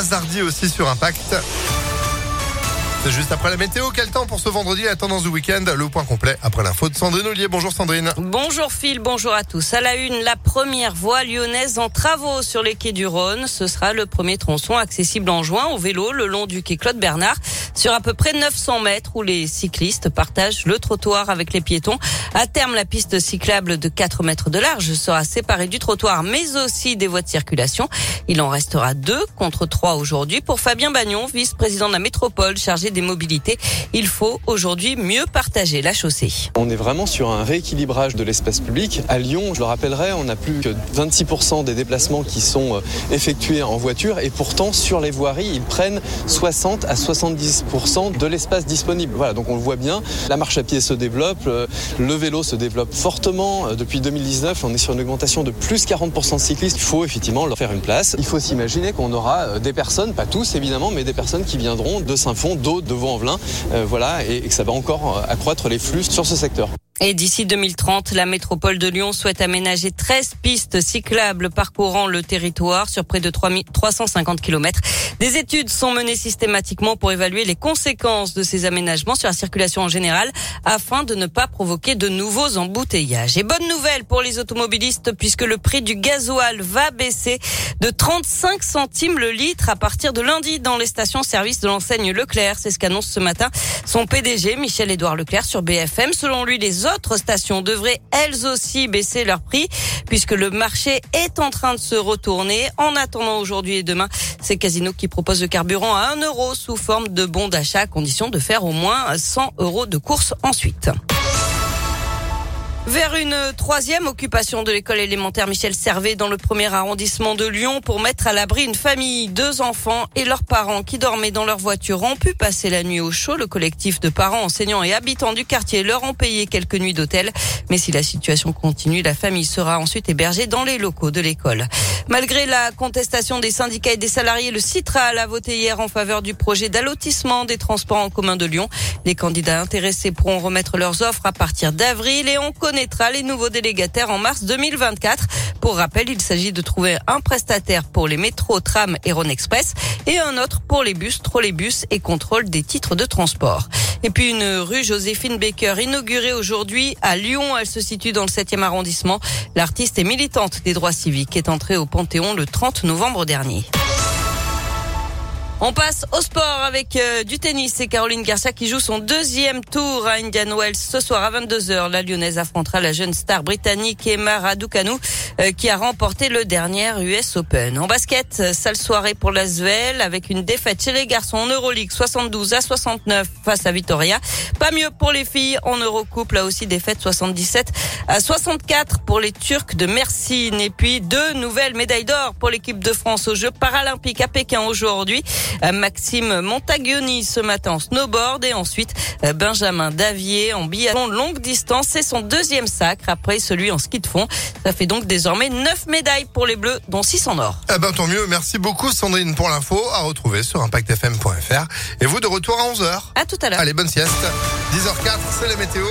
Boisardi aussi sur Impact. C'est juste après la météo. Quel temps pour ce vendredi? La tendance du week-end. Le point complet après l'info de Sandrine Ollier. Bonjour Sandrine. Bonjour Phil, bonjour à tous. À la une, la première voie lyonnaise en travaux sur les quais du Rhône. Ce sera le premier tronçon accessible en juin au vélo le long du quai Claude Bernard sur à peu près 900 mètres où les cyclistes partagent le trottoir avec les piétons. À terme, la piste cyclable de 4 mètres de large sera séparée du trottoir mais aussi des voies de circulation. Il en restera deux contre trois aujourd'hui. Pour Fabien Bagnon, vice-président de la métropole chargé des mobilités. Il faut aujourd'hui mieux partager la chaussée. On est vraiment sur un rééquilibrage de l'espace public. À Lyon, je le rappellerai, on n'a plus que 26% des déplacements qui sont euh, effectués en voiture et pourtant sur les voiries, ils prennent 60 à 70% de l'espace disponible. Voilà, donc on le voit bien. La marche à pied se développe, euh, le vélo se développe fortement. Euh, depuis 2019, on est sur une augmentation de plus 40% de cyclistes. Il faut effectivement leur faire une place. Il faut s'imaginer qu'on aura des personnes, pas tous évidemment, mais des personnes qui viendront de Saint-Fond, d'autres de Vaux-en-Velin, euh, voilà, et, que ça va encore euh, accroître les flux sur ce secteur. Et d'ici 2030, la métropole de Lyon souhaite aménager 13 pistes cyclables parcourant le territoire sur près de 350 km. Des études sont menées systématiquement pour évaluer les conséquences de ces aménagements sur la circulation en général afin de ne pas provoquer de nouveaux embouteillages. Et bonne nouvelle pour les automobilistes puisque le prix du gasoil va baisser de 35 centimes le litre à partir de lundi dans les stations-service de l'enseigne Leclerc. C'est ce qu'annonce ce matin son PDG Michel-Édouard Leclerc sur BFM. Selon lui, les autres stations devraient elles aussi baisser leur prix puisque le marché est en train de se retourner. En attendant aujourd'hui et demain, c'est Casino qui propose le carburant à 1 euro sous forme de bon d'achat à condition de faire au moins 100 euros de course ensuite. Vers une troisième occupation de l'école élémentaire Michel Servet dans le premier arrondissement de Lyon pour mettre à l'abri une famille, deux enfants et leurs parents qui dormaient dans leur voiture ont pu passer la nuit au chaud. Le collectif de parents, enseignants et habitants du quartier leur ont payé quelques nuits d'hôtel. Mais si la situation continue, la famille sera ensuite hébergée dans les locaux de l'école. Malgré la contestation des syndicats et des salariés, le Citral a voté hier en faveur du projet d'allotissement des transports en commun de Lyon. Les candidats intéressés pourront remettre leurs offres à partir d'avril et on connaîtra les nouveaux délégataires en mars 2024. Pour rappel, il s'agit de trouver un prestataire pour les métros, trams et Rhône Express et un autre pour les bus, trolleybus et contrôle des titres de transport. Et puis une rue Joséphine Baker inaugurée aujourd'hui à Lyon. Elle se situe dans le 7e arrondissement. L'artiste et militante des droits civiques est entrée au Panthéon le 30 novembre dernier. On passe au sport avec euh, du tennis. C'est Caroline Garcia qui joue son deuxième tour à Indian Wells ce soir à 22h. La Lyonnaise affrontera la jeune star britannique Emma Raducanu euh, qui a remporté le dernier US Open. En basket, euh, sale soirée pour la Svel avec une défaite chez les garçons en Euroleague 72 à 69 face à Vitoria. Pas mieux pour les filles en Eurocoupe, là aussi défaite 77 à 64 pour les Turcs de Mersin. Et puis deux nouvelles médailles d'or pour l'équipe de France aux Jeux paralympiques à Pékin aujourd'hui. Euh, Maxime Montagioni ce matin en snowboard et ensuite euh, Benjamin Davier en biathlon longue distance. C'est son deuxième sacre après celui en ski de fond. Ça fait donc désormais 9 médailles pour les Bleus, dont 6 en or. Eh ben, tant mieux. Merci beaucoup, Sandrine, pour l'info à retrouver sur impactfm.fr. Et vous de retour à 11h. À tout à l'heure. Allez, bonne sieste. 10h04, c'est la météo.